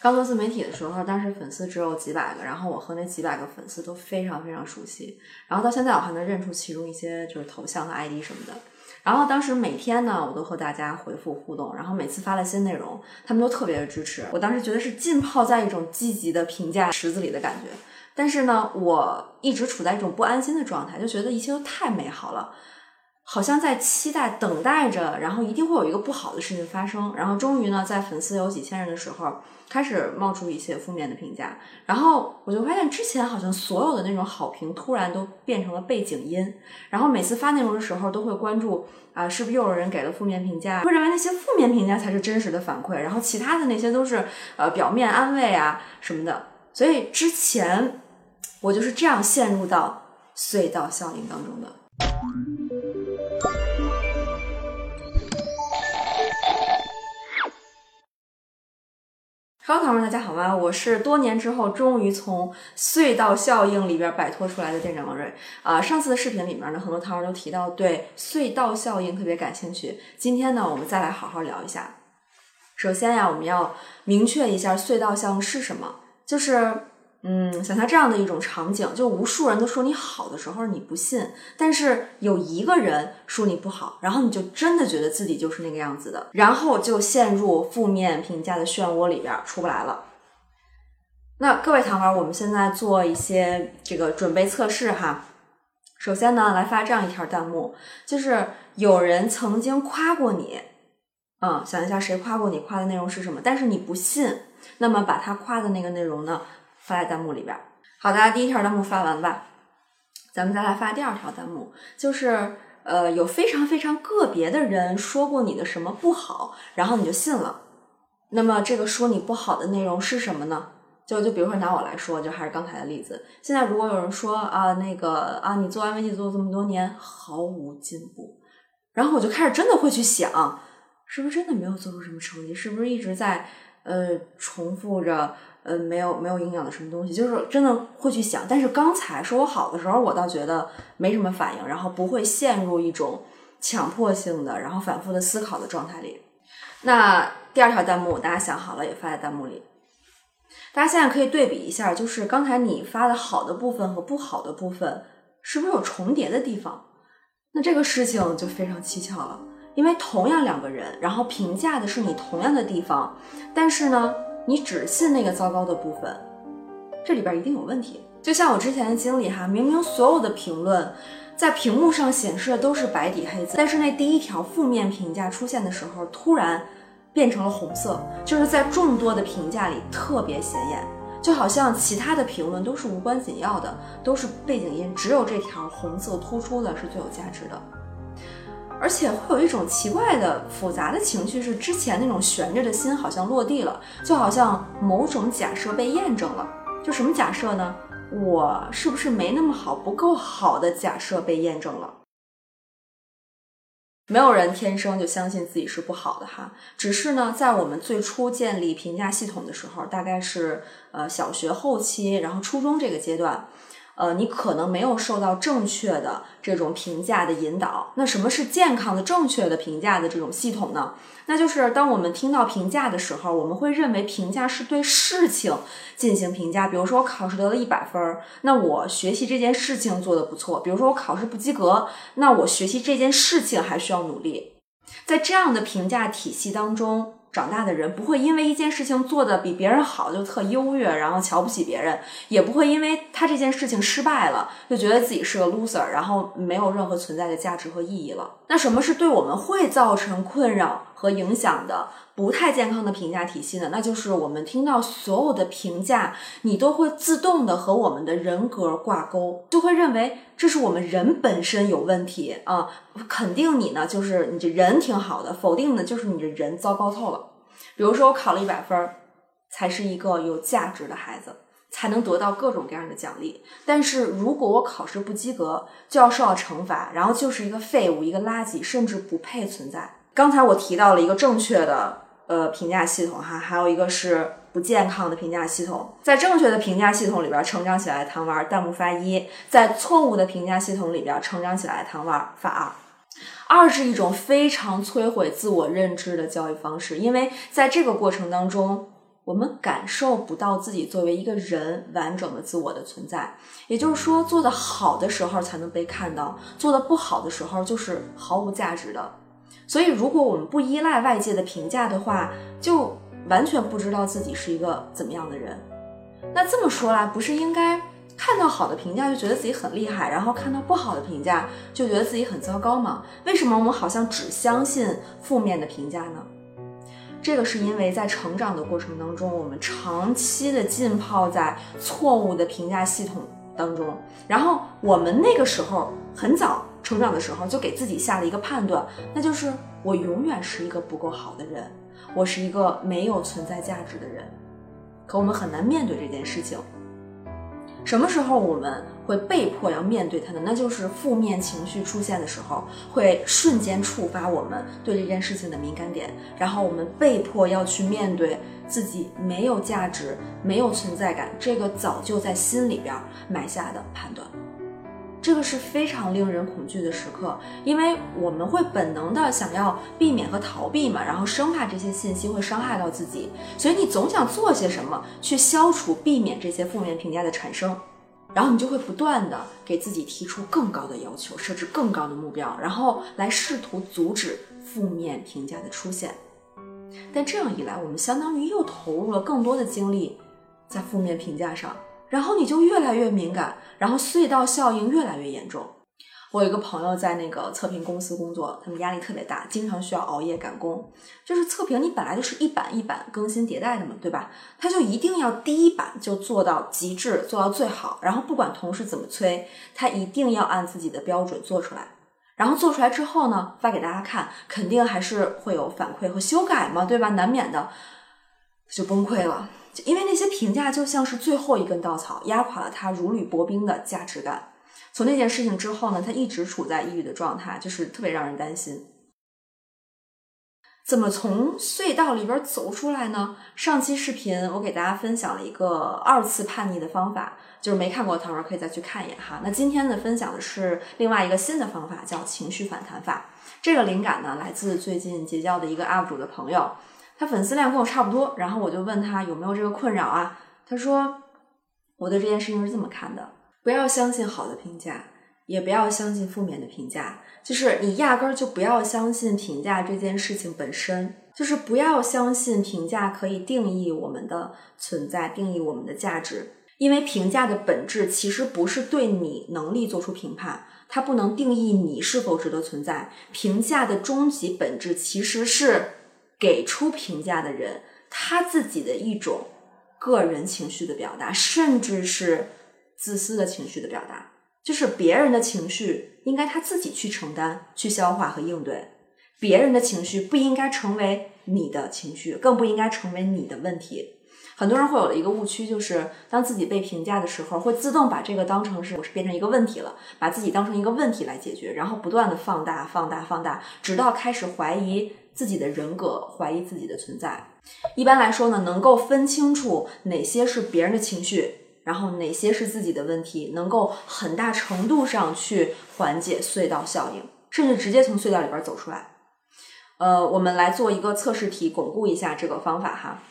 刚做自媒体的时候，当时粉丝只有几百个，然后我和那几百个粉丝都非常非常熟悉，然后到现在我还能认出其中一些就是头像和 ID 什么的。然后当时每天呢，我都和大家回复互动，然后每次发了新内容，他们都特别的支持。我当时觉得是浸泡在一种积极的评价池子里的感觉。但是呢，我一直处在一种不安心的状态，就觉得一切都太美好了，好像在期待、等待着，然后一定会有一个不好的事情发生。然后终于呢，在粉丝有几千人的时候。开始冒出一些负面的评价，然后我就发现之前好像所有的那种好评突然都变成了背景音，然后每次发内容的时候都会关注啊，是不是又有人给了负面评价？会认为那些负面评价才是真实的反馈，然后其他的那些都是呃表面安慰啊什么的。所以之前我就是这样陷入到隧道效应当中的。高糖们，大家好吗？我是多年之后终于从隧道效应里边摆脱出来的店长王瑞啊。上次的视频里面呢，很多糖人都提到对隧道效应特别感兴趣。今天呢，我们再来好好聊一下。首先呀，我们要明确一下隧道效应是什么，就是。嗯，想象这样的一种场景，就无数人都说你好的时候，你不信；但是有一个人说你不好，然后你就真的觉得自己就是那个样子的，然后就陷入负面评价的漩涡里边出不来了。那各位糖丸，我们现在做一些这个准备测试哈。首先呢，来发这样一条弹幕，就是有人曾经夸过你，嗯，想一下谁夸过你，夸的内容是什么？但是你不信，那么把他夸的那个内容呢？发在弹幕里边。好的，第一条弹幕发完吧，咱们再来发第二条弹幕。就是呃，有非常非常个别的人说过你的什么不好，然后你就信了。那么这个说你不好的内容是什么呢？就就比如说拿我来说，就还是刚才的例子。现在如果有人说啊，那个啊，你做安慰剂做这么多年毫无进步，然后我就开始真的会去想，是不是真的没有做出什么成绩？是不是一直在呃重复着？呃，没有没有营养的什么东西，就是真的会去想。但是刚才说我好的时候，我倒觉得没什么反应，然后不会陷入一种强迫性的，然后反复的思考的状态里。那第二条弹幕，大家想好了也发在弹幕里。大家现在可以对比一下，就是刚才你发的好的部分和不好的部分，是不是有重叠的地方？那这个事情就非常蹊跷了，因为同样两个人，然后评价的是你同样的地方，但是呢？你只信那个糟糕的部分，这里边一定有问题。就像我之前的经历哈，明明所有的评论在屏幕上显示的都是白底黑字，但是那第一条负面评价出现的时候，突然变成了红色，就是在众多的评价里特别显眼，就好像其他的评论都是无关紧要的，都是背景音，只有这条红色突出的是最有价值的。而且会有一种奇怪的复杂的情绪，是之前那种悬着的心好像落地了，就好像某种假设被验证了。就什么假设呢？我是不是没那么好，不够好的假设被验证了？没有人天生就相信自己是不好的哈，只是呢，在我们最初建立评价系统的时候，大概是呃小学后期，然后初中这个阶段。呃，你可能没有受到正确的这种评价的引导。那什么是健康的、正确的评价的这种系统呢？那就是当我们听到评价的时候，我们会认为评价是对事情进行评价。比如说我考试得了一百分，那我学习这件事情做得不错。比如说我考试不及格，那我学习这件事情还需要努力。在这样的评价体系当中。长大的人不会因为一件事情做的比别人好就特优越，然后瞧不起别人，也不会因为他这件事情失败了就觉得自己是个 loser，然后没有任何存在的价值和意义了。那什么是对我们会造成困扰和影响的不太健康的评价体系呢？那就是我们听到所有的评价，你都会自动的和我们的人格挂钩，就会认为这是我们人本身有问题啊。肯定你呢，就是你这人挺好的；否定的，就是你这人糟糕透了。比如说，我考了一百分，才是一个有价值的孩子，才能得到各种各样的奖励。但是如果我考试不及格，就要受到惩罚，然后就是一个废物，一个垃圾，甚至不配存在。刚才我提到了一个正确的呃评价系统哈，还有一个是不健康的评价系统。在正确的评价系统里边成长起来的糖丸，弹幕发一；在错误的评价系统里边成长起来的糖丸发二。二是一种非常摧毁自我认知的教育方式，因为在这个过程当中，我们感受不到自己作为一个人完整的自我的存在。也就是说，做的好的时候才能被看到，做的不好的时候就是毫无价值的。所以，如果我们不依赖外界的评价的话，就完全不知道自己是一个怎么样的人。那这么说来，不是应该看到好的评价就觉得自己很厉害，然后看到不好的评价就觉得自己很糟糕吗？为什么我们好像只相信负面的评价呢？这个是因为在成长的过程当中，我们长期的浸泡在错误的评价系统当中，然后我们那个时候很早成长的时候就给自己下了一个判断，那就是我永远是一个不够好的人，我是一个没有存在价值的人。可我们很难面对这件事情。什么时候我们会被迫要面对它呢？那就是负面情绪出现的时候，会瞬间触发我们对这件事情的敏感点，然后我们被迫要去面对自己没有价值、没有存在感，这个早就在心里边埋下的判断。这个是非常令人恐惧的时刻，因为我们会本能的想要避免和逃避嘛，然后生怕这些信息会伤害到自己，所以你总想做些什么去消除、避免这些负面评价的产生，然后你就会不断的给自己提出更高的要求，设置更高的目标，然后来试图阻止负面评价的出现。但这样一来，我们相当于又投入了更多的精力在负面评价上。然后你就越来越敏感，然后隧道效应越来越严重。我有一个朋友在那个测评公司工作，他们压力特别大，经常需要熬夜赶工。就是测评，你本来就是一版一版更新迭代的嘛，对吧？他就一定要第一版就做到极致，做到最好。然后不管同事怎么催，他一定要按自己的标准做出来。然后做出来之后呢，发给大家看，肯定还是会有反馈和修改嘛，对吧？难免的，就崩溃了。因为那些评价就像是最后一根稻草，压垮了他如履薄冰的价值感。从那件事情之后呢，他一直处在抑郁的状态，就是特别让人担心。怎么从隧道里边走出来呢？上期视频我给大家分享了一个二次叛逆的方法，就是没看过的同学可以再去看一眼哈。那今天呢，分享的是另外一个新的方法，叫情绪反弹法。这个灵感呢，来自最近结交的一个 UP 主的朋友。他粉丝量跟我差不多，然后我就问他有没有这个困扰啊？他说我对这件事情是这么看的：不要相信好的评价，也不要相信负面的评价，就是你压根儿就不要相信评价这件事情本身，就是不要相信评价可以定义我们的存在，定义我们的价值，因为评价的本质其实不是对你能力做出评判，它不能定义你是否值得存在。评价的终极本质其实是。给出评价的人，他自己的一种个人情绪的表达，甚至是自私的情绪的表达，就是别人的情绪应该他自己去承担、去消化和应对，别人的情绪不应该成为你的情绪，更不应该成为你的问题。很多人会有一个误区，就是当自己被评价的时候，会自动把这个当成是我是变成一个问题了，把自己当成一个问题来解决，然后不断的放大、放大、放大，直到开始怀疑。自己的人格，怀疑自己的存在。一般来说呢，能够分清楚哪些是别人的情绪，然后哪些是自己的问题，能够很大程度上去缓解隧道效应，甚至直接从隧道里边走出来。呃，我们来做一个测试题，巩固一下这个方法哈。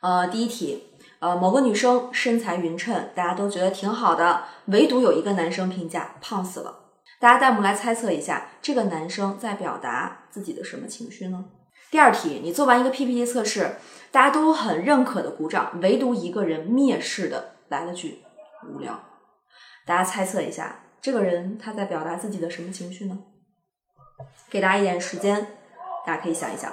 呃，第一题，呃，某个女生身材匀称，大家都觉得挺好的，唯独有一个男生评价胖死了。大家弹幕来猜测一下，这个男生在表达自己的什么情绪呢？第二题，你做完一个 PPT 测试，大家都很认可的鼓掌，唯独一个人蔑视的来了句“无聊”。大家猜测一下，这个人他在表达自己的什么情绪呢？给大家一点时间，大家可以想一想。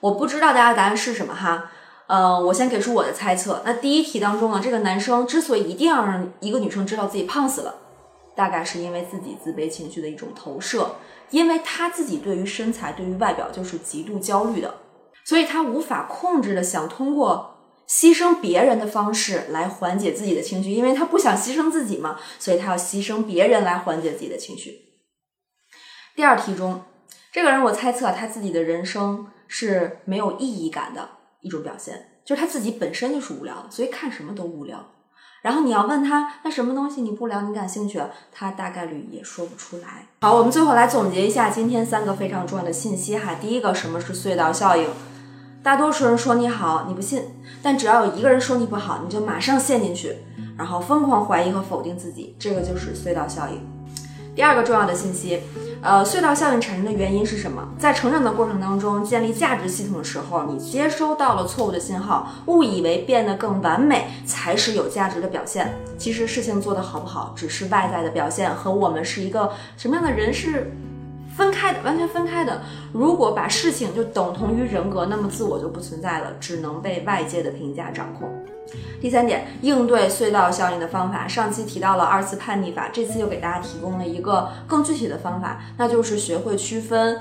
我不知道大家的答案是什么哈，呃，我先给出我的猜测。那第一题当中呢，这个男生之所以一定要让一个女生知道自己胖死了。大概是因为自己自卑情绪的一种投射，因为他自己对于身材、对于外表就是极度焦虑的，所以他无法控制的想通过牺牲别人的方式来缓解自己的情绪，因为他不想牺牲自己嘛，所以他要牺牲别人来缓解自己的情绪。第二题中，这个人我猜测他自己的人生是没有意义感的一种表现，就是他自己本身就是无聊的，所以看什么都无聊。然后你要问他，那什么东西你不聊，你感兴趣，他大概率也说不出来。好，我们最后来总结一下今天三个非常重要的信息哈。第一个，什么是隧道效应？大多数人说你好，你不信；但只要有一个人说你不好，你就马上陷进去，然后疯狂怀疑和否定自己。这个就是隧道效应。第二个重要的信息，呃，隧道效应产生的原因是什么？在成长的过程当中，建立价值系统的时候，你接收到了错误的信号，误以为变得更完美才是有价值的表现。其实事情做得好不好，只是外在的表现，和我们是一个什么样的人是分开的，完全分开的。如果把事情就等同于人格，那么自我就不存在了，只能被外界的评价掌控。第三点，应对隧道效应的方法，上期提到了二次叛逆法，这次又给大家提供了一个更具体的方法，那就是学会区分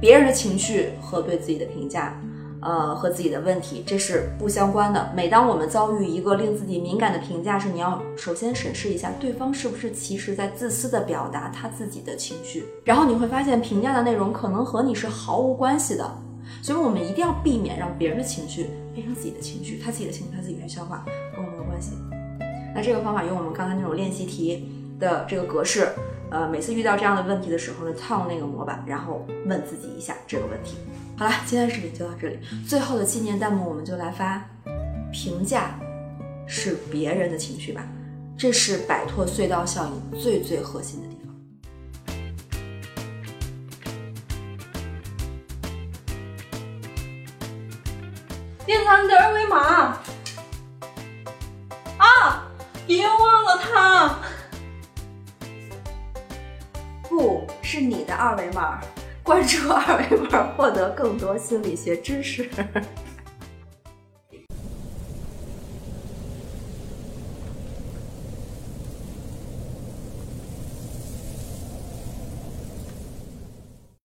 别人的情绪和对自己的评价，呃，和自己的问题，这是不相关的。每当我们遭遇一个令自己敏感的评价时，你要首先审视一下对方是不是其实在自私的表达他自己的情绪，然后你会发现评价的内容可能和你是毫无关系的。所以，我们一定要避免让别人的情绪变成自己的情绪，他自己的情绪他自己去消化，跟我没有关系。那这个方法用我们刚才那种练习题的这个格式，呃，每次遇到这样的问题的时候呢，套那个模板，然后问自己一下这个问题。好了，今天的视频就到这里。最后的纪念弹幕，我们就来发：评价是别人的情绪吧，这是摆脱隧道效应最最核心的。点他们的二维码啊！别忘了它。是你的二维码，关注二维码获得更多心理学知识。